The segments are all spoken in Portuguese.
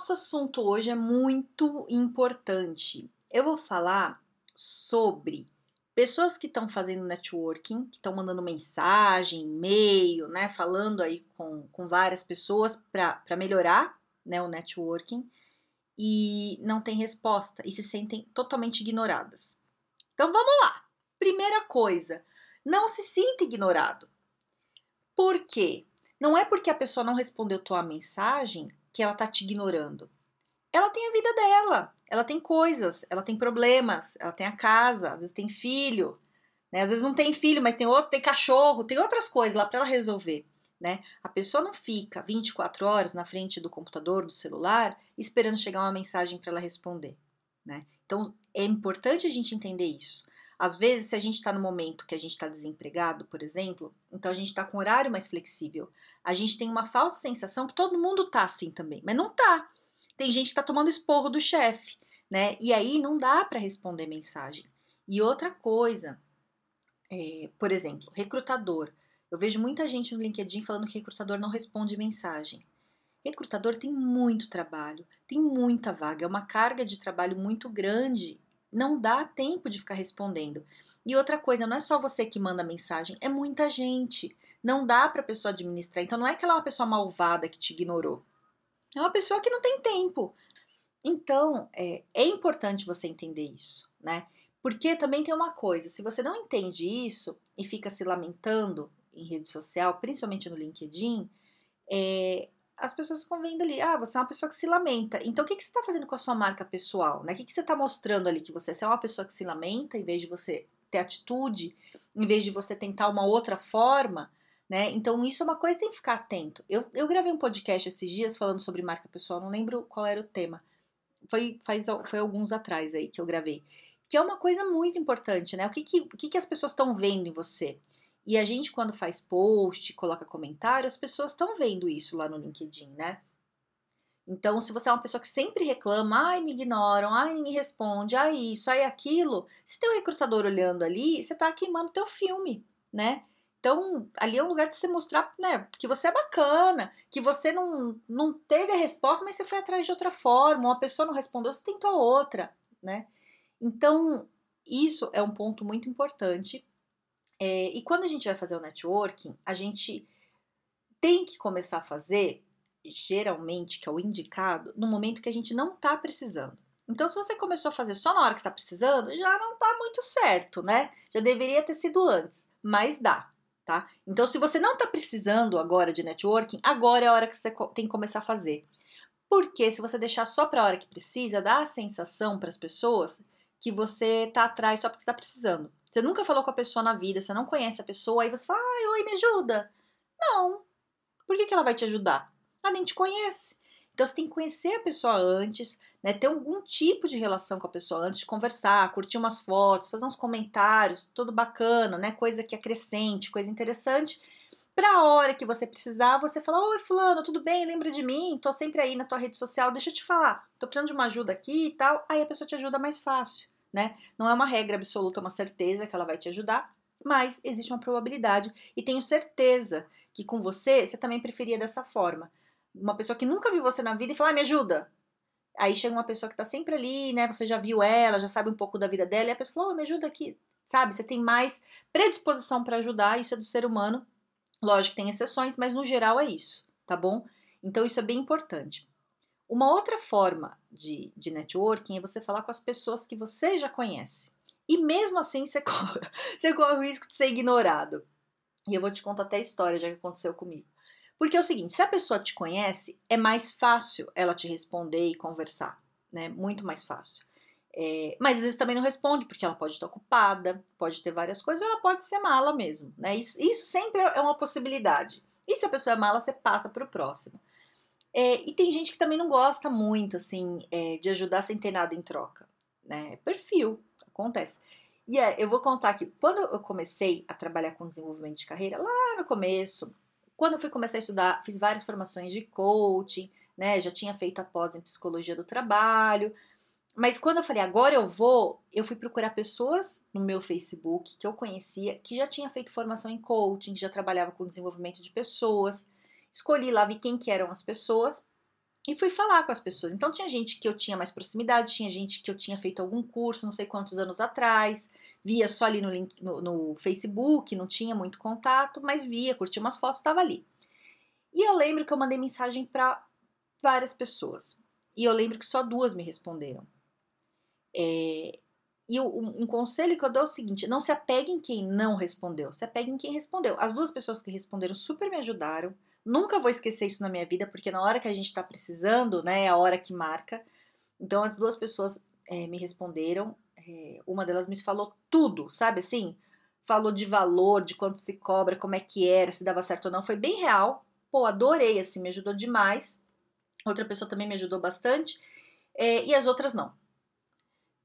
Nosso assunto hoje é muito importante. Eu vou falar sobre pessoas que estão fazendo networking, que estão mandando mensagem, e-mail, né, falando aí com, com várias pessoas para melhorar né, o networking e não tem resposta e se sentem totalmente ignoradas. Então vamos lá. Primeira coisa, não se sinta ignorado. Por quê? Não é porque a pessoa não respondeu tua mensagem que ela tá te ignorando. Ela tem a vida dela, ela tem coisas, ela tem problemas, ela tem a casa, às vezes tem filho, né? Às vezes não tem filho, mas tem outro, tem cachorro, tem outras coisas lá para ela resolver, né? A pessoa não fica 24 horas na frente do computador, do celular, esperando chegar uma mensagem para ela responder, né? Então é importante a gente entender isso. Às vezes, se a gente está no momento que a gente está desempregado, por exemplo, então a gente está com horário mais flexível. A gente tem uma falsa sensação que todo mundo tá assim também, mas não tá. Tem gente que tá tomando esporro do chefe, né? E aí não dá para responder mensagem. E outra coisa, é, por exemplo, recrutador. Eu vejo muita gente no LinkedIn falando que recrutador não responde mensagem. Recrutador tem muito trabalho, tem muita vaga, é uma carga de trabalho muito grande não dá tempo de ficar respondendo. E outra coisa, não é só você que manda mensagem, é muita gente. Não dá para a pessoa administrar. Então não é que ela é uma pessoa malvada que te ignorou. É uma pessoa que não tem tempo. Então é, é importante você entender isso, né? Porque também tem uma coisa, se você não entende isso e fica se lamentando em rede social, principalmente no LinkedIn, é, as pessoas ficam vendo ali, ah, você é uma pessoa que se lamenta. Então, o que, que você está fazendo com a sua marca pessoal? Né? O que, que você está mostrando ali que você, é uma pessoa que se lamenta, em vez de você ter atitude, em vez de você tentar uma outra forma, né? Então, isso é uma coisa que tem que ficar atento. Eu, eu gravei um podcast esses dias falando sobre marca pessoal, não lembro qual era o tema. Foi, faz, foi alguns atrás aí que eu gravei. Que é uma coisa muito importante, né? O que, que, o que, que as pessoas estão vendo em você? E a gente, quando faz post, coloca comentário, as pessoas estão vendo isso lá no LinkedIn, né? Então, se você é uma pessoa que sempre reclama, ai, me ignoram, ai, ninguém responde, ai, isso, ai, aquilo, se tem um recrutador olhando ali, você tá queimando teu filme, né? Então, ali é um lugar de você mostrar, né, que você é bacana, que você não, não teve a resposta, mas você foi atrás de outra forma, uma pessoa não respondeu, você tentou outra, né? Então, isso é um ponto muito importante é, e quando a gente vai fazer o networking, a gente tem que começar a fazer, geralmente, que é o indicado, no momento que a gente não está precisando. Então, se você começou a fazer só na hora que está precisando, já não está muito certo, né? Já deveria ter sido antes, mas dá, tá? Então, se você não está precisando agora de networking, agora é a hora que você tem que começar a fazer. Porque se você deixar só para a hora que precisa, dá a sensação para as pessoas que você está atrás só porque está precisando. Você nunca falou com a pessoa na vida, você não conhece a pessoa, aí você fala, ai, oi, me ajuda. Não. Por que, que ela vai te ajudar? Ela nem te conhece. Então você tem que conhecer a pessoa antes, né? Ter algum tipo de relação com a pessoa antes de conversar, curtir umas fotos, fazer uns comentários, tudo bacana, né? Coisa que acrescente, coisa interessante. Pra hora que você precisar, você fala: Oi, Fulano, tudo bem? Lembra de mim? Tô sempre aí na tua rede social, deixa eu te falar, tô precisando de uma ajuda aqui e tal. Aí a pessoa te ajuda mais fácil né? Não é uma regra absoluta, uma certeza que ela vai te ajudar, mas existe uma probabilidade e tenho certeza que com você você também preferia dessa forma. Uma pessoa que nunca viu você na vida e fala, ah, me ajuda. Aí chega uma pessoa que tá sempre ali, né? Você já viu ela, já sabe um pouco da vida dela, e a pessoa fala, oh, me ajuda aqui. Sabe? Você tem mais predisposição para ajudar, isso é do ser humano. Lógico que tem exceções, mas no geral é isso, tá bom? Então isso é bem importante. Uma outra forma de, de networking é você falar com as pessoas que você já conhece. E mesmo assim você corre, você corre o risco de ser ignorado. E eu vou te contar até a história já que aconteceu comigo. Porque é o seguinte, se a pessoa te conhece, é mais fácil ela te responder e conversar, né? Muito mais fácil. É, mas às vezes também não responde, porque ela pode estar ocupada, pode ter várias coisas, ou ela pode ser mala mesmo, né? Isso, isso sempre é uma possibilidade. E se a pessoa é mala, você passa para o próximo. É, e tem gente que também não gosta muito, assim, é, de ajudar sem ter nada em troca. né? É perfil, acontece. E é, eu vou contar que quando eu comecei a trabalhar com desenvolvimento de carreira, lá no começo, quando eu fui começar a estudar, fiz várias formações de coaching, né? Já tinha feito a pós em psicologia do trabalho. Mas quando eu falei, agora eu vou, eu fui procurar pessoas no meu Facebook que eu conhecia, que já tinha feito formação em coaching, já trabalhava com desenvolvimento de pessoas. Escolhi lá, vi quem que eram as pessoas e fui falar com as pessoas. Então tinha gente que eu tinha mais proximidade, tinha gente que eu tinha feito algum curso, não sei quantos anos atrás, via só ali no, link, no, no Facebook, não tinha muito contato, mas via, curtia umas fotos, estava ali. E eu lembro que eu mandei mensagem para várias pessoas. E eu lembro que só duas me responderam. É, e um, um, conselho que eu dou é o seguinte: não se apegue em quem não respondeu, se apegue em quem respondeu. As duas pessoas que responderam super me ajudaram. Nunca vou esquecer isso na minha vida, porque na hora que a gente está precisando, né, é a hora que marca. Então, as duas pessoas é, me responderam. É, uma delas me falou tudo, sabe assim? Falou de valor, de quanto se cobra, como é que era, se dava certo ou não. Foi bem real. Pô, adorei, assim, me ajudou demais. Outra pessoa também me ajudou bastante. É, e as outras não.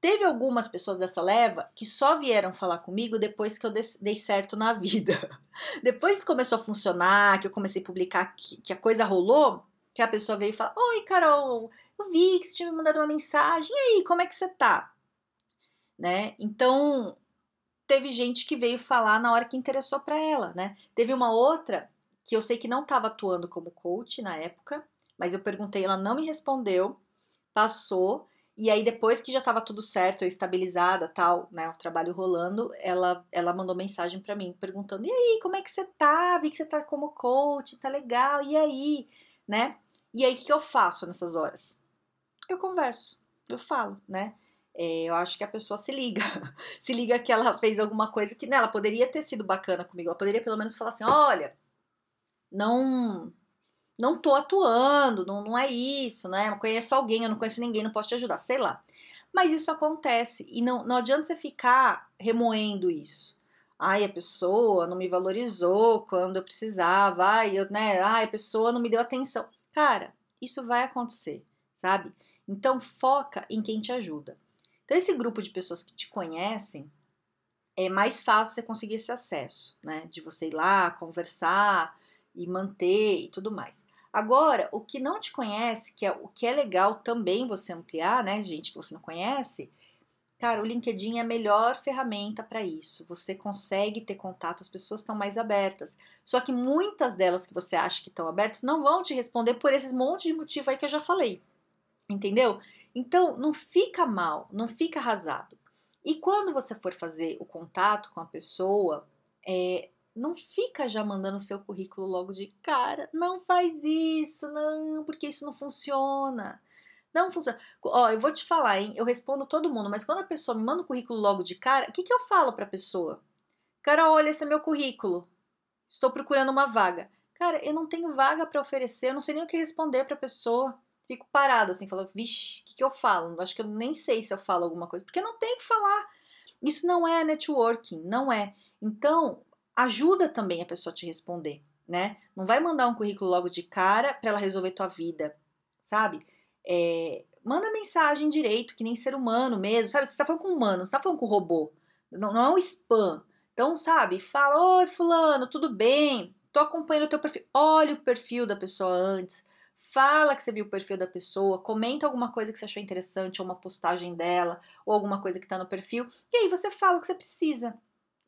Teve algumas pessoas dessa leva que só vieram falar comigo depois que eu dei certo na vida. depois que começou a funcionar, que eu comecei a publicar, que, que a coisa rolou, que a pessoa veio e fala: Oi, Carol, eu vi que você tinha me mandado uma mensagem, e aí, como é que você tá? Né? Então, teve gente que veio falar na hora que interessou para ela, né? Teve uma outra que eu sei que não estava atuando como coach na época, mas eu perguntei, ela não me respondeu, passou. E aí, depois que já estava tudo certo, eu estabilizada, tal, né, o trabalho rolando, ela, ela mandou mensagem para mim perguntando: "E aí, como é que você tá? Vi que você tá como coach, tá legal. E aí?", né? E aí o que eu faço nessas horas? Eu converso, eu falo, né? É, eu acho que a pessoa se liga, se liga que ela fez alguma coisa que né, ela poderia ter sido bacana comigo, ela poderia pelo menos falar assim: olha, não não tô atuando, não, não é isso, né? Eu conheço alguém, eu não conheço ninguém, não posso te ajudar, sei lá. Mas isso acontece e não, não adianta você ficar remoendo isso. Ai, a pessoa não me valorizou quando eu precisava, ai, eu, né? Ai, a pessoa não me deu atenção. Cara, isso vai acontecer, sabe? Então foca em quem te ajuda. Então, esse grupo de pessoas que te conhecem, é mais fácil você conseguir esse acesso, né? De você ir lá, conversar, e manter e tudo mais. Agora, o que não te conhece, que é o que é legal também você ampliar, né, gente que você não conhece, cara, o LinkedIn é a melhor ferramenta para isso. Você consegue ter contato, as pessoas estão mais abertas. Só que muitas delas que você acha que estão abertas não vão te responder por esses monte de motivo aí que eu já falei. Entendeu? Então, não fica mal, não fica arrasado. E quando você for fazer o contato com a pessoa, é, não fica já mandando seu currículo logo de cara. Não faz isso, não, porque isso não funciona. Não funciona. Ó, eu vou te falar, hein? Eu respondo todo mundo, mas quando a pessoa me manda o currículo logo de cara, o que, que eu falo pra pessoa? Cara, olha, esse é meu currículo. Estou procurando uma vaga. Cara, eu não tenho vaga para oferecer, eu não sei nem o que responder pra pessoa. Fico parada assim, falando, vixe, o que, que eu falo? Acho que eu nem sei se eu falo alguma coisa, porque não tenho que falar. Isso não é networking, não é. Então, ajuda também a pessoa a te responder, né? Não vai mandar um currículo logo de cara para ela resolver tua vida, sabe? É, manda mensagem direito, que nem ser humano mesmo, sabe? Você tá falando com humano, você tá falando com robô. Não, não é um spam. Então, sabe? Fala, oi fulano, tudo bem? Tô acompanhando o teu perfil. Olha o perfil da pessoa antes. Fala que você viu o perfil da pessoa, comenta alguma coisa que você achou interessante, ou uma postagem dela, ou alguma coisa que tá no perfil. E aí você fala o que você precisa.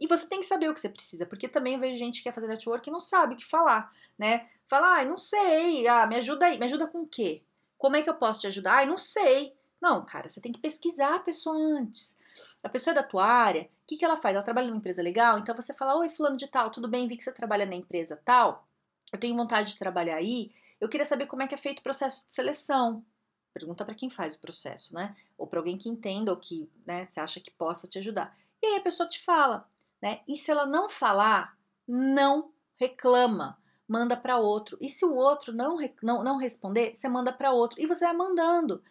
E você tem que saber o que você precisa, porque também vejo gente que quer fazer network e não sabe o que falar, né? Fala, ah, não sei, ah, me ajuda aí, me ajuda com o quê? Como é que eu posso te ajudar? Ah, não sei. Não, cara, você tem que pesquisar a pessoa antes. A pessoa é da tua área, o que, que ela faz? Ela trabalha numa empresa legal? Então você fala, oi, fulano de tal, tudo bem, vi que você trabalha na empresa tal, eu tenho vontade de trabalhar aí, eu queria saber como é que é feito o processo de seleção. Pergunta para quem faz o processo, né? Ou para alguém que entenda ou que né, você acha que possa te ajudar. E aí a pessoa te fala, né? E se ela não falar, não reclama, manda para outro. E se o outro não, não, não responder, você manda para outro. E você vai mandando.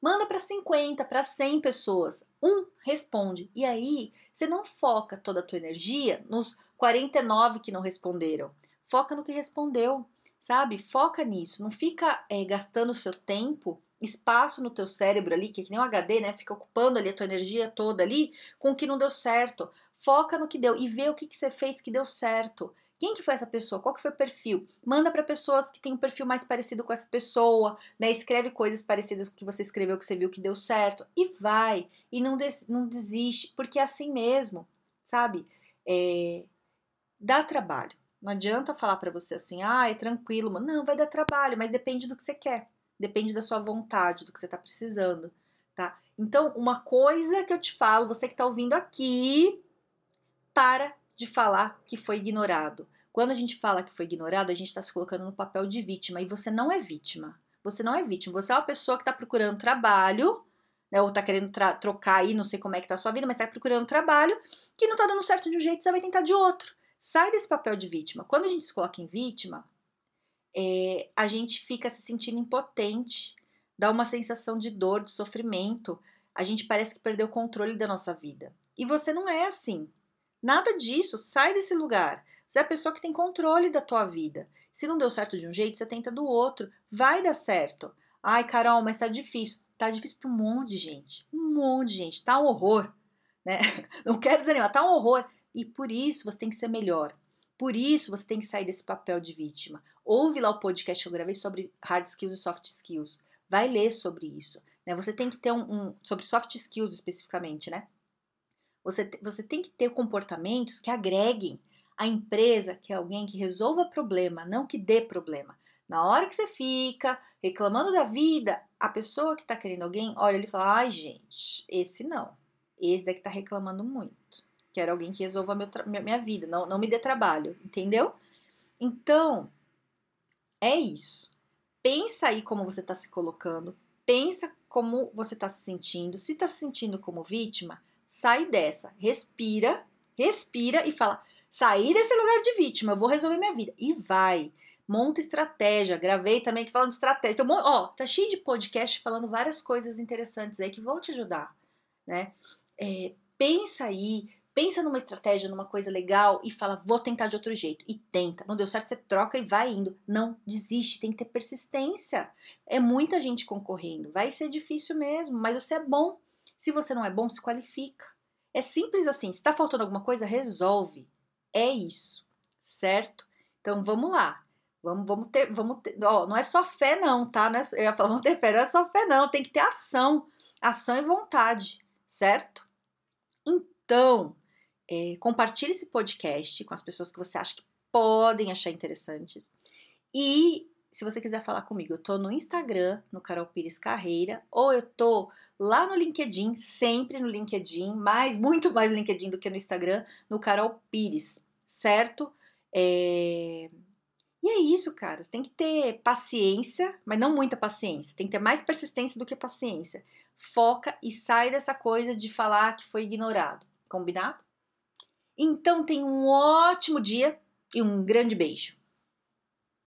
Manda para 50, para 100 pessoas. Um responde. E aí, você não foca toda a tua energia nos 49 que não responderam. Foca no que respondeu, sabe? Foca nisso. Não fica é, gastando o seu tempo espaço no teu cérebro ali, que é que nem um HD, né? Fica ocupando ali a tua energia toda ali com o que não deu certo. Foca no que deu e vê o que, que você fez que deu certo. Quem que foi essa pessoa? Qual que foi o perfil? Manda para pessoas que têm um perfil mais parecido com essa pessoa, né? Escreve coisas parecidas com o que você escreveu, que você viu que deu certo. E vai. E não, des não desiste, porque é assim mesmo, sabe? É... Dá trabalho. Não adianta falar para você assim, ah, é tranquilo. Mano. Não, vai dar trabalho, mas depende do que você quer. Depende da sua vontade, do que você tá precisando, tá? Então, uma coisa que eu te falo, você que tá ouvindo aqui, para de falar que foi ignorado. Quando a gente fala que foi ignorado, a gente está se colocando no papel de vítima e você não é vítima. Você não é vítima. Você é uma pessoa que está procurando trabalho, né, ou está querendo trocar aí, não sei como é que tá a sua vida, mas está procurando trabalho que não está dando certo de um jeito, você vai tentar de outro. Sai desse papel de vítima. Quando a gente se coloca em vítima, é, a gente fica se sentindo impotente, dá uma sensação de dor, de sofrimento. A gente parece que perdeu o controle da nossa vida. E você não é assim. Nada disso, sai desse lugar. Você é a pessoa que tem controle da tua vida. Se não deu certo de um jeito, você tenta do outro. Vai dar certo. Ai, Carol, mas tá difícil. Tá difícil para um monte de gente. Um monte de gente. Tá um horror. Né? Não quero desanimar, tá um horror. E por isso você tem que ser melhor. Por isso você tem que sair desse papel de vítima. Ouve lá o podcast que eu gravei sobre hard skills e soft skills. Vai ler sobre isso. Né? Você tem que ter um, um sobre soft skills especificamente, né? Você, você tem que ter comportamentos que agreguem a empresa, que é alguém que resolva problema, não que dê problema. Na hora que você fica reclamando da vida, a pessoa que está querendo alguém olha e fala: ai, gente, esse não. Esse daqui está reclamando muito. Quero alguém que resolva meu, minha vida, não, não me dê trabalho, entendeu? Então, é isso. Pensa aí como você está se colocando, pensa como você está se sentindo. Se está se sentindo como vítima, sai dessa, respira, respira e fala: sair desse lugar de vítima, eu vou resolver minha vida. E vai. Monta estratégia. Gravei também que falando de estratégia. Então, ó, tá cheio de podcast falando várias coisas interessantes aí que vão te ajudar, né? É, pensa aí, pensa numa estratégia, numa coisa legal e fala, vou tentar de outro jeito. E tenta. Não deu certo, você troca e vai indo. Não desiste, tem que ter persistência. É muita gente concorrendo. Vai ser difícil mesmo, mas você é bom. Se você não é bom, se qualifica. É simples assim. Se está faltando alguma coisa, resolve. É isso, certo? Então vamos lá. Vamos, vamos ter, vamos ter. Ó, não é só fé, não, tá? Não é, eu ia falar, vamos ter fé, não é só fé, não. Tem que ter ação. Ação e vontade, certo? Então, é, compartilhe esse podcast com as pessoas que você acha que podem achar interessantes. E se você quiser falar comigo, eu tô no Instagram, no Carol Pires Carreira, ou eu tô lá no LinkedIn, sempre no LinkedIn, mais, muito mais no LinkedIn do que no Instagram, no Carol Pires, certo? É... E é isso, cara. Você tem que ter paciência, mas não muita paciência. Tem que ter mais persistência do que paciência. Foca e sai dessa coisa de falar que foi ignorado. Combinado? Então, tenha um ótimo dia e um grande beijo.